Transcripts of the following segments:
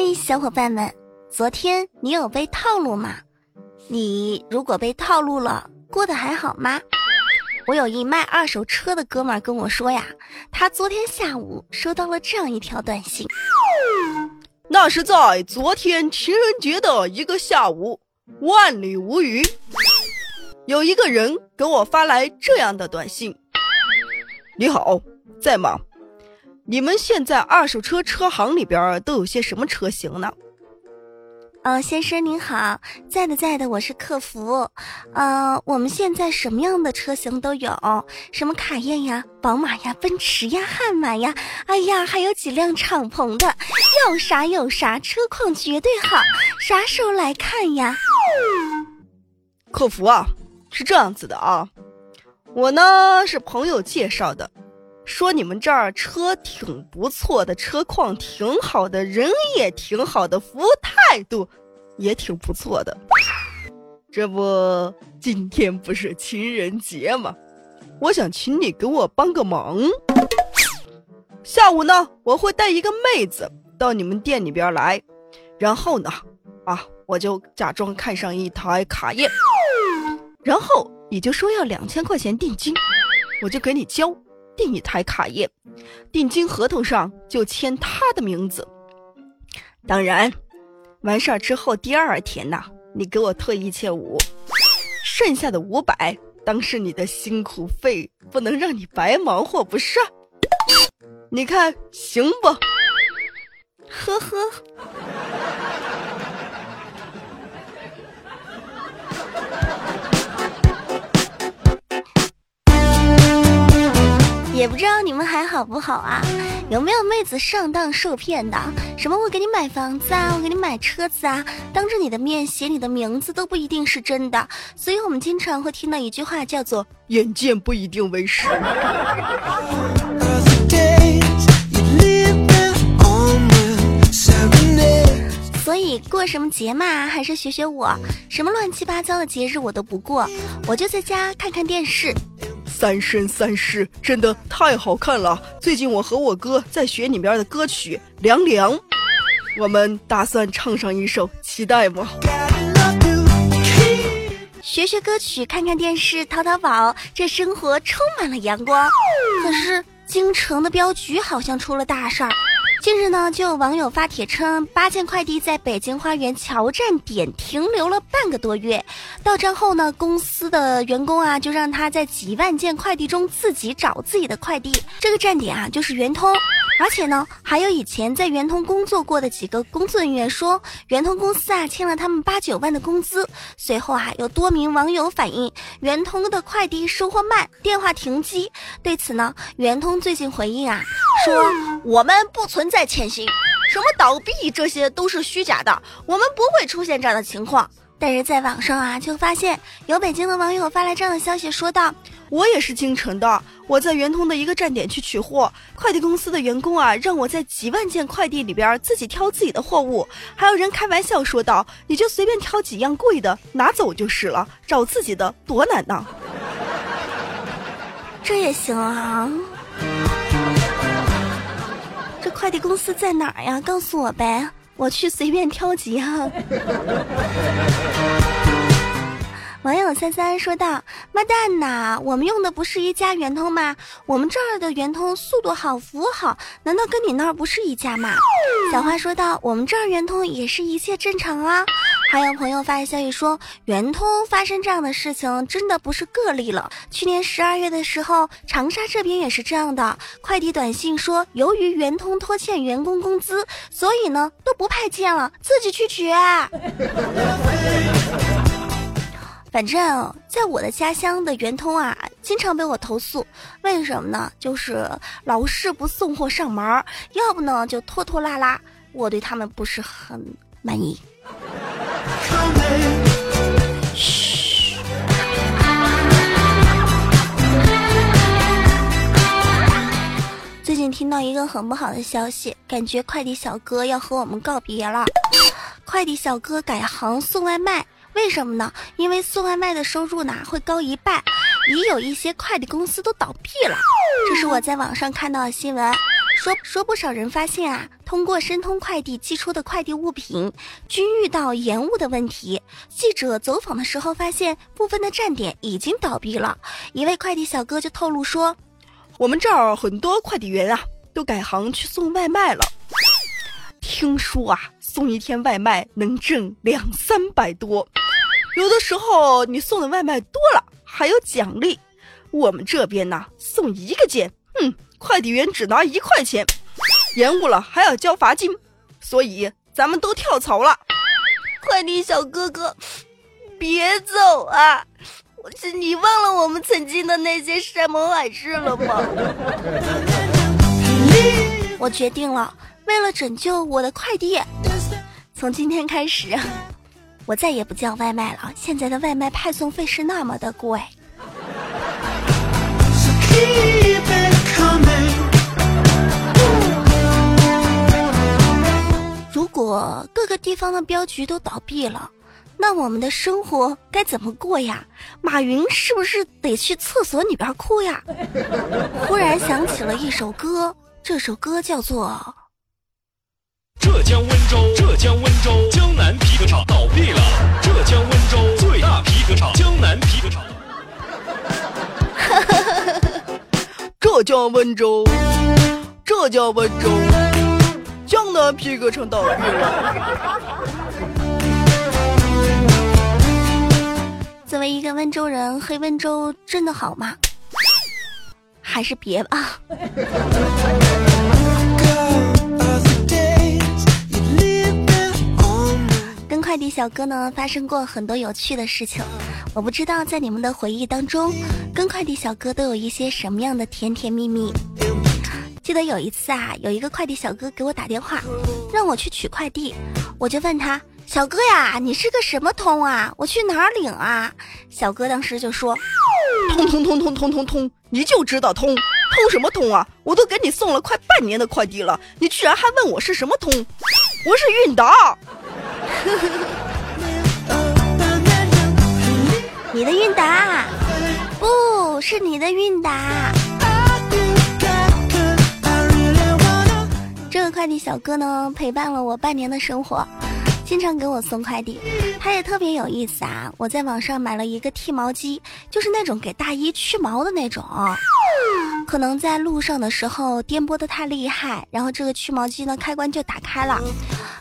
嗨，小伙伴们，昨天你有被套路吗？你如果被套路了，过得还好吗？我有一卖二手车的哥们儿跟我说呀，他昨天下午收到了这样一条短信，那是在昨天情人节的一个下午，万里无云，有一个人给我发来这样的短信：你好，在吗？你们现在二手车车行里边都有些什么车型呢？呃，先生您好，在的在的，我是客服。呃，我们现在什么样的车型都有，什么卡宴呀、宝马呀、奔驰呀、悍马呀，哎呀，还有几辆敞篷的，要啥有啥，车况绝对好，啥时候来看呀？客服啊，是这样子的啊，我呢是朋友介绍的。说你们这儿车挺不错的，车况挺好的，人也挺好的，服务态度也挺不错的。这不，今天不是情人节吗？我想请你给我帮个忙。下午呢，我会带一个妹子到你们店里边来，然后呢，啊，我就假装看上一台卡宴，然后你就说要两千块钱定金，我就给你交。订一台卡宴，定金合同上就签他的名字。当然，完事儿之后第二天呐，你给我退一千五，剩下的五百当是你的辛苦费，不能让你白忙活，不是？你看行不？呵呵。也不知道你们还好不好啊？有没有妹子上当受骗的？什么我给你买房子啊，我给你买车子啊，当着你的面写你的名字都不一定是真的。所以我们经常会听到一句话叫做“眼见不一定为实”。所以过什么节嘛，还是学学我，什么乱七八糟的节日我都不过，我就在家看看电视。三生三世真的太好看了。最近我和我哥在学里面的歌曲《凉凉》，我们打算唱上一首，期待吗？学学歌曲，看看电视，淘淘宝，这生活充满了阳光。可是京城的镖局好像出了大事儿。近日呢，就有网友发帖称，八件快递在北京花园桥站点停留了半个多月，到站后呢，公司的员工啊就让他在几万件快递中自己找自己的快递。这个站点啊就是圆通。而且呢，还有以前在圆通工作过的几个工作人员说，圆通公司啊欠了他们八九万的工资。随后啊，有多名网友反映圆通的快递收货慢，电话停机。对此呢，圆通最近回应啊，说我们不存在欠薪，什么倒闭这些都是虚假的，我们不会出现这样的情况。但是在网上啊，就发现有北京的网友发来这样的消息，说道。我也是京城的，我在圆通的一个站点去取货，快递公司的员工啊，让我在几万件快递里边自己挑自己的货物。还有人开玩笑说道：“你就随便挑几样贵的拿走就是了，找自己的多难呐。”这也行啊？这快递公司在哪儿呀？告诉我呗，我去随便挑几样。网友三三说道：“妈蛋呐，我们用的不是一家圆通吗？我们这儿的圆通速度好，服务好，难道跟你那儿不是一家吗？”小花说道：“我们这儿圆通也是一切正常啊。”还有朋友发来消息说，圆通发生这样的事情真的不是个例了。去年十二月的时候，长沙这边也是这样的，快递短信说，由于圆通拖欠员工工资，所以呢都不派件了，自己去取。反正在我的家乡的圆通啊，经常被我投诉，为什么呢？就是老是不送货上门，要不呢就拖拖拉拉，我对他们不是很满意。最近听到一个很不好的消息，感觉快递小哥要和我们告别了，快递小哥改行送外卖。为什么呢？因为送外卖的收入呢会高一半，已有一些快递公司都倒闭了。这是我在网上看到的新闻。说说不少人发现啊，通过申通快递寄出的快递物品均遇到延误的问题。记者走访的时候发现，部分的站点已经倒闭了。一位快递小哥就透露说：“我们这儿很多快递员啊，都改行去送外卖了。听说啊，送一天外卖能挣两三百多，有的时候你送的外卖多了还有奖励。我们这边呢，送一个件，哼。”快递员只拿一块钱，延误了还要交罚金，所以咱们都跳槽了。快递小哥哥，别走啊！是你忘了我们曾经的那些山盟海誓了吗？我决定了，为了拯救我的快递，从今天开始，我再也不叫外卖了。现在的外卖派送费是那么的贵。果各个地方的镖局都倒闭了，那我们的生活该怎么过呀？马云是不是得去厕所里边哭呀？忽然想起了一首歌，这首歌叫做《浙江温州》。浙江温州江南皮革厂倒闭了。浙江温州最大皮革厂江南皮革厂。浙江温州，浙江温州，皮革厂倒闭了。作为一个温州人，黑温州真的好吗？还是别吧。跟快递小哥呢发生过很多有趣的事情。我不知道在你们的回忆当中，跟快递小哥都有一些什么样的甜甜蜜蜜。记得有一次啊，有一个快递小哥给我打电话，让我去取快递，我就问他：“小哥呀，你是个什么通啊？我去哪儿领啊？”小哥当时就说：“通通通通通通通，你就知道通通什么通啊？我都给你送了快半年的快递了，你居然还问我是什么通？我是韵达。”你的韵达，不是你的韵达。这个快递小哥呢，陪伴了我半年的生活，经常给我送快递。他也特别有意思啊！我在网上买了一个剃毛机，就是那种给大衣去毛的那种。可能在路上的时候颠簸的太厉害，然后这个去毛机呢开关就打开了。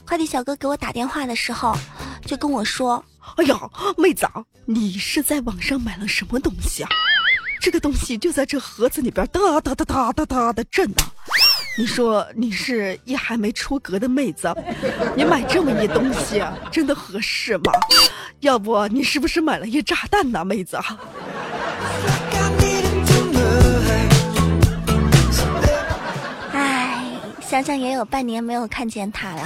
快递小哥给我打电话的时候，就跟我说。哎呀，妹子，你是在网上买了什么东西啊？这个东西就在这盒子里边哒哒哒哒哒哒的震呢。你说你是一还没出阁的妹子，你买这么一东西真的合适吗？要不你是不是买了一炸弹呢，妹子？哎，想想也有半年没有看见他了。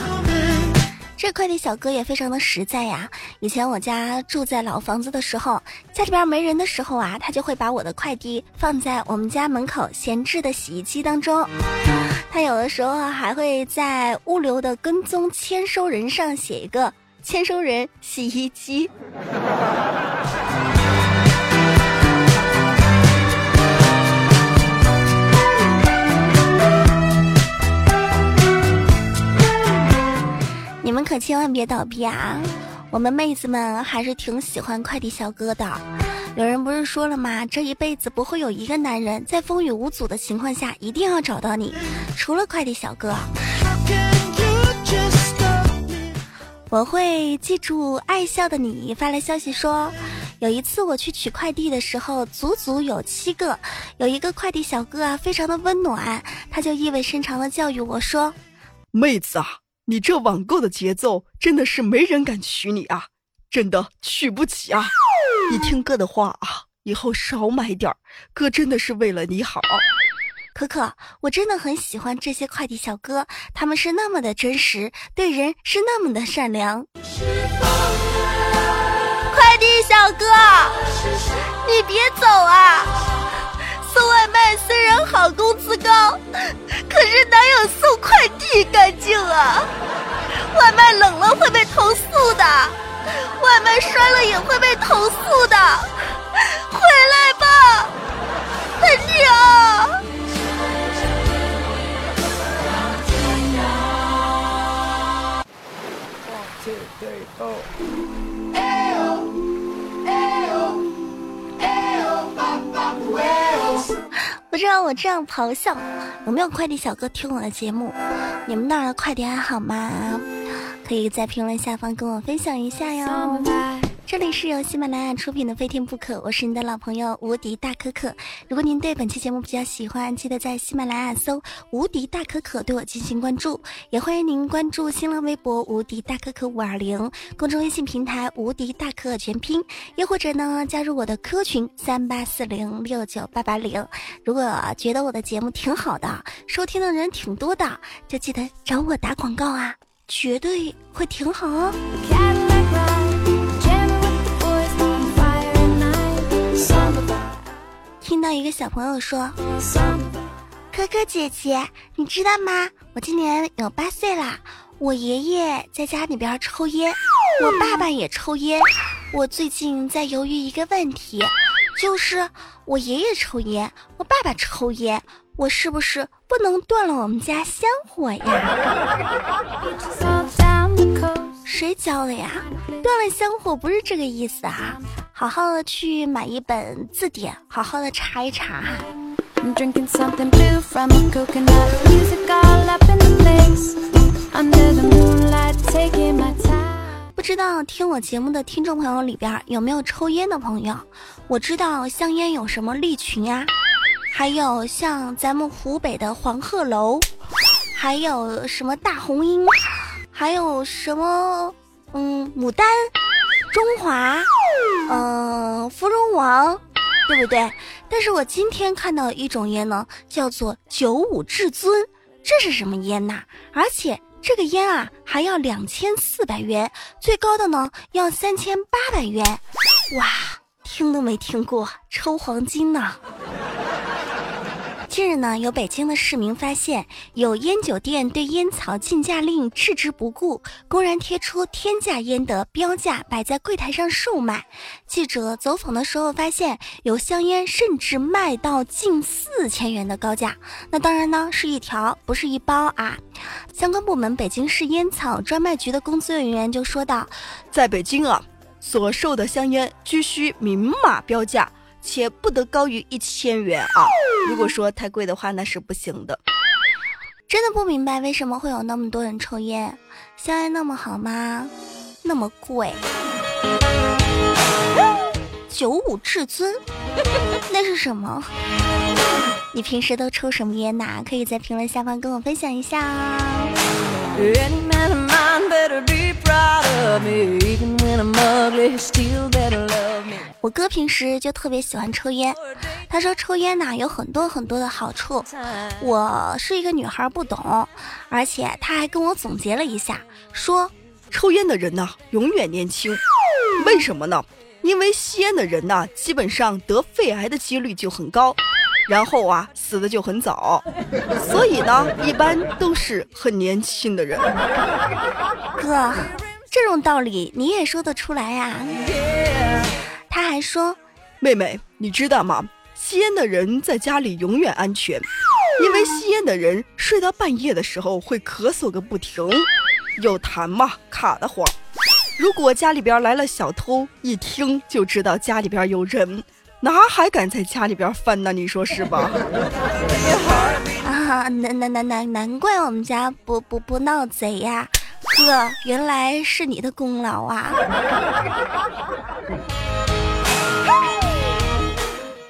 这快递小哥也非常的实在呀。以前我家住在老房子的时候，家里边没人的时候啊，他就会把我的快递放在我们家门口闲置的洗衣机当中。他有的时候还会在物流的跟踪签收人上写一个签收人洗衣机。你们可千万别倒闭啊！我们妹子们还是挺喜欢快递小哥的。有人不是说了吗？这一辈子不会有一个男人在风雨无阻的情况下一定要找到你，除了快递小哥。我会记住爱笑的你发来消息说，有一次我去取快递的时候，足足有七个，有一个快递小哥啊，非常的温暖，他就意味深长的教育我说：“妹子啊。”你这网购的节奏真的是没人敢娶你啊，真的娶不起啊！你听哥的话啊，以后少买点儿，哥真的是为了你好。可可，我真的很喜欢这些快递小哥，他们是那么的真实，对人是那么的善良。快递小哥，你别走啊！送外卖虽然好，工资高。可是哪有送快递干净啊？外卖冷了会被投诉的，外卖摔了也会被投诉的，回来吧，快去啊。不知道我这样咆哮有没有快递小哥？听我的节目，你们那儿的快递还好吗？可以在评论下方跟我分享一下哟。这里是由喜马拉雅出品的《非听不可》，我是你的老朋友无敌大可可。如果您对本期节目比较喜欢，记得在喜马拉雅搜“无敌大可可”对我进行关注，也欢迎您关注新浪微博“无敌大可可五二零”公众微信平台“无敌大可可全拼”，又或者呢加入我的 Q 群三八四零六九八八零。如果觉得我的节目挺好的，收听的人挺多的，就记得找我打广告啊，绝对会挺好哦。听到一个小朋友说：“可可姐姐，你知道吗？我今年有八岁啦。我爷爷在家里边抽烟，我爸爸也抽烟。我最近在犹豫一个问题，就是我爷爷抽烟，我爸爸抽烟，我是不是不能断了我们家香火呀？”谁教的呀？断了香火不是这个意思啊！好好的去买一本字典，好好的查一查哈。不知道听我节目的听众朋友里边有没有抽烟的朋友？我知道香烟有什么利群啊，还有像咱们湖北的黄鹤楼，还有什么大红鹰。还有什么？嗯，牡丹、中华，嗯，芙蓉王，对不对？但是我今天看到一种烟呢，叫做九五至尊，这是什么烟呐？而且这个烟啊，还要两千四百元，最高的呢要三千八百元，哇，听都没听过，抽黄金呢。近日呢，有北京的市民发现有烟酒店对烟草禁价令置之不顾，公然贴出天价烟的标价摆在柜台上售卖。记者走访的时候发现，有香烟甚至卖到近四千元的高价。那当然呢，是一条，不是一包啊。相关部门北京市烟草专卖局的工作人员就说道：“在北京啊，所售的香烟均需明码标价。”且不得高于一千元啊！如果说太贵的话，那是不行的。真的不明白为什么会有那么多人抽烟，香烟那么好吗？那么贵？九五至尊，那是什么？你平时都抽什么烟呐？可以在评论下方跟我分享一下哦我哥平时就特别喜欢抽烟，他说抽烟呢有很多很多的好处。我是一个女孩不懂，而且他还跟我总结了一下，说抽烟的人呢永远年轻，为什么呢？因为吸烟的人呢基本上得肺癌的几率就很高。然后啊，死的就很早，所以呢，一般都是很年轻的人。哥，这种道理你也说得出来呀？他还说，妹妹，你知道吗？吸烟的人在家里永远安全，因为吸烟的人睡到半夜的时候会咳嗽个不停，有痰嘛，卡得慌。如果家里边来了小偷，一听就知道家里边有人。哪还敢在家里边翻呢？你说是吧？啊，难难难难难怪我们家不不不闹贼呀！哥，原来是你的功劳啊！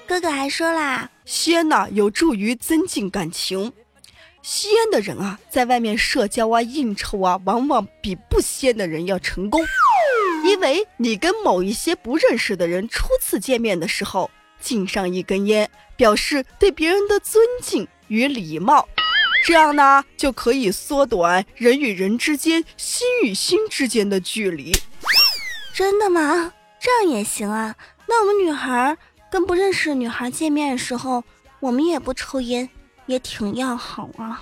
哥哥还说啦，吸烟呐有助于增进感情。吸烟的人啊，在外面社交啊、应酬啊，往往比不吸烟的人要成功。因为你跟某一些不认识的人初次见面的时候，敬上一根烟，表示对别人的尊敬与礼貌，这样呢就可以缩短人与人之间、心与心之间的距离。真的吗？这样也行啊？那我们女孩跟不认识的女孩见面的时候，我们也不抽烟，也挺要好啊。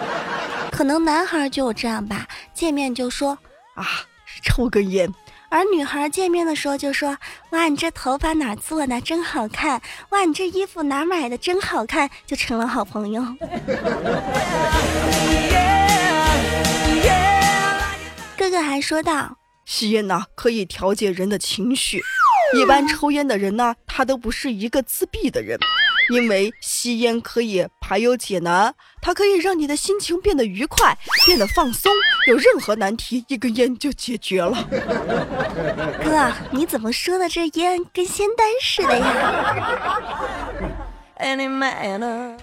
可能男孩就这样吧，见面就说啊。抽根烟，而女孩见面的时候就说：“哇，你这头发哪做的，真好看！哇，你这衣服哪买的，真好看！”就成了好朋友。哥哥还说道：“吸烟呢可以调节人的情绪。一般抽烟的人呢，他都不是一个自闭的人，因为吸烟可以排忧解难，它可以让你的心情变得愉快，变得放松。有任何难题，一根烟就解决了。哥，你怎么说的这烟跟仙丹似的呀？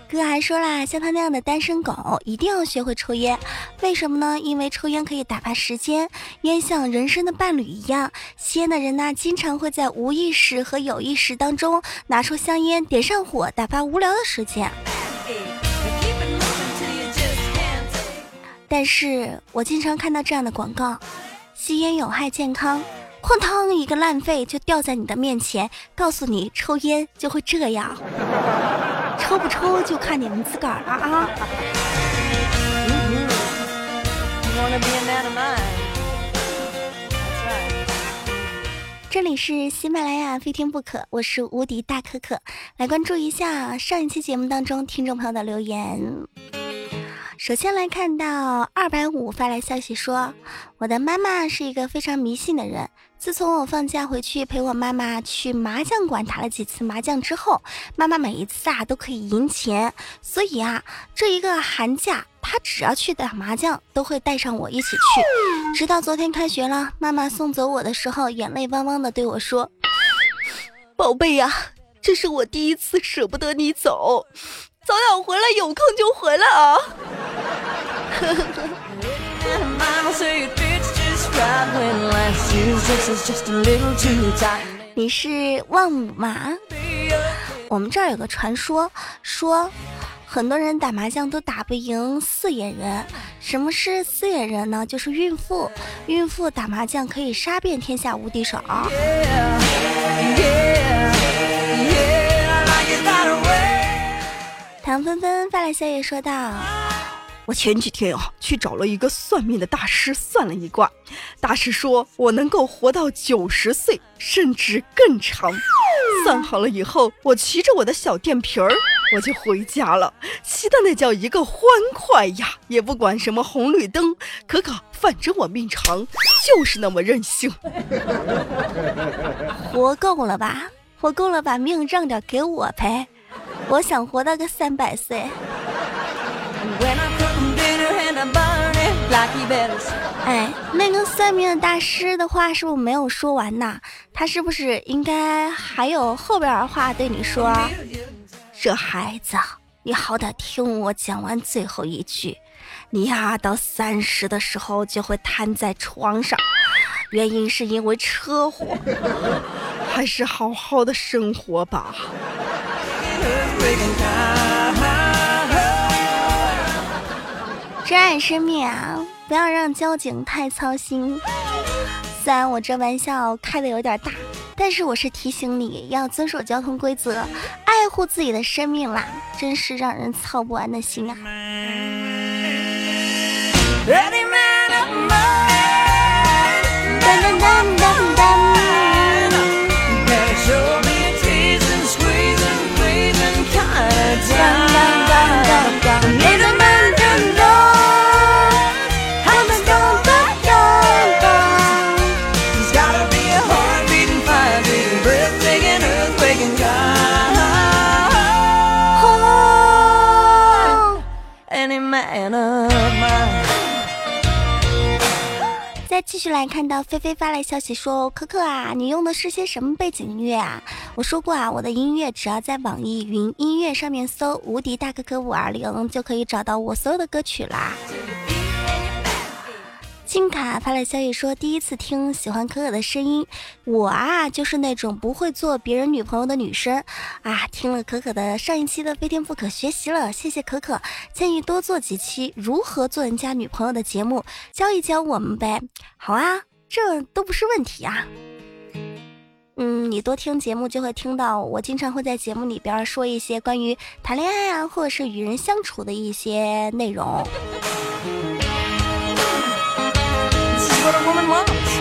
哥还说啦，像他那样的单身狗一定要学会抽烟，为什么呢？因为抽烟可以打发时间，烟像人生的伴侣一样。吸烟的人呢，经常会在无意识和有意识当中拿出香烟，点上火，打发无聊的时间。但是我经常看到这样的广告：吸烟有害健康。哐当一个烂肺就掉在你的面前，告诉你抽烟就会这样，抽不抽就看你们自个儿了啊！这里是喜马拉雅非听不可，我是无敌大可可，来关注一下上一期节目当中听众朋友的留言。首先来看到二百五发来消息说，我的妈妈是一个非常迷信的人。自从我放假回去陪我妈妈去麻将馆打了几次麻将之后，妈妈每一次啊都可以赢钱。所以啊，这一个寒假她只要去打麻将，都会带上我一起去。直到昨天开学了，妈妈送走我的时候，眼泪汪汪的对我说：“宝贝呀，这是我第一次舍不得你走。”早点回来，有空就回来啊！你是万五吗？我们这儿有个传说，说很多人打麻将都打不赢四眼人。什么是四眼人呢？就是孕妇，孕妇打麻将可以杀遍天下无敌手。唐芬芬发来消息说道：“我前几天啊，去找了一个算命的大师算了一卦，大师说我能够活到九十岁，甚至更长。算好了以后，我骑着我的小电瓶儿，我就回家了，骑的那叫一个欢快呀！也不管什么红绿灯，可可，反正我命长，就是那么任性。活够了吧？活够了，把命让点给我呗。”我想活到个三百岁。哎，那个算命的大师的话是不是没有说完呐？他是不是应该还有后边的话对你说？这孩子，你好歹听我讲完最后一句。你呀，到三十的时候就会瘫在床上，原因是因为车祸。还是好好的生活吧。珍爱生命啊，不要让交警太操心。虽然我这玩笑开的有点大，但是我是提醒你要遵守交通规则，爱护自己的生命啦，真是让人操不完的心啊！继续来看到菲菲发来消息说：“可可啊，你用的是些什么背景音乐啊？”我说过啊，我的音乐只要在网易云音乐上面搜“无敌大哥哥五二零”，就可以找到我所有的歌曲啦。金卡发来消息说，第一次听喜欢可可的声音。我啊，就是那种不会做别人女朋友的女生啊。听了可可的上一期的非天不可，学习了，谢谢可可，建议多做几期如何做人家女朋友的节目，教一教我们呗。好啊，这都不是问题啊。嗯，你多听节目就会听到，我经常会在节目里边说一些关于谈恋爱啊，或者是与人相处的一些内容。what a woman wants.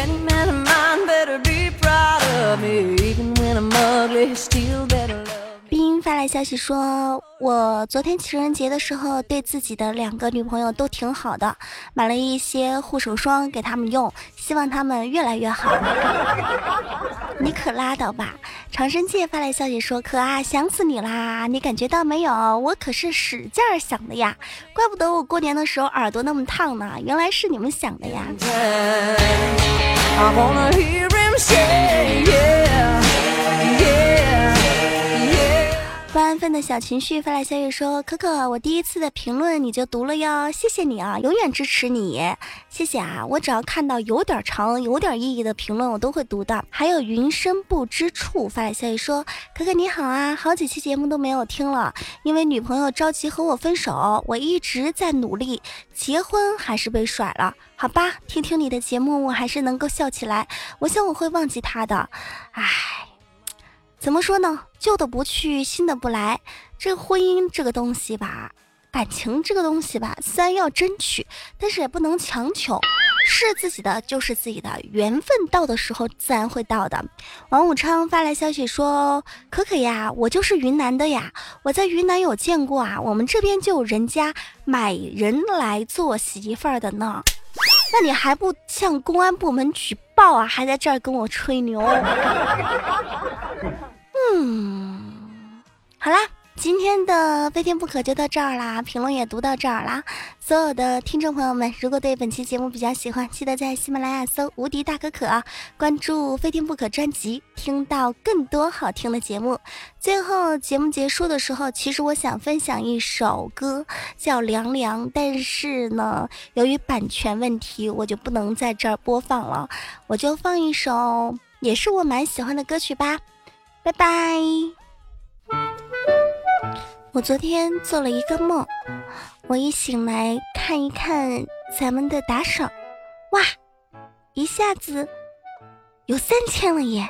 Any man of mine better be proud of me. Even when I'm ugly, he's still there. 来消息说，我昨天情人节的时候，对自己的两个女朋友都挺好的，买了一些护手霜给他们用，希望他们越来越好。你可拉倒吧！长生界发来消息说：“可啊，想死你啦！你感觉到没有？我可是使劲儿想的呀，怪不得我过年的时候耳朵那么烫呢，原来是你们想的呀。”不不安分的小情绪发来消息说：“可可，我第一次的评论你就读了哟，谢谢你啊，永远支持你，谢谢啊！我只要看到有点长、有点意义的评论，我都会读的。”还有云深不知处发来消息说：“可可你好啊，好几期节目都没有听了，因为女朋友着急和我分手，我一直在努力，结婚还是被甩了，好吧？听听你的节目，我还是能够笑起来，我想我会忘记他的，唉。”怎么说呢？旧的不去，新的不来。这婚姻这个东西吧，感情这个东西吧，虽然要争取，但是也不能强求。是自己的就是自己的，缘分到的时候自然会到的。王武昌发来消息说：“可可呀，我就是云南的呀，我在云南有见过啊，我们这边就有人家买人来做媳妇儿的呢。那你还不向公安部门举报啊？还在这儿跟我吹牛？” 嗯，好啦，今天的非听不可就到这儿啦，评论也读到这儿啦。所有的听众朋友们，如果对本期节目比较喜欢，记得在喜马拉雅搜“无敌大可可”，关注“非听不可”专辑，听到更多好听的节目。最后节目结束的时候，其实我想分享一首歌，叫《凉凉》，但是呢，由于版权问题，我就不能在这儿播放了，我就放一首也是我蛮喜欢的歌曲吧。拜拜。我昨天做了一个梦，我一醒来看一看咱们的打赏，哇，一下子有三千了耶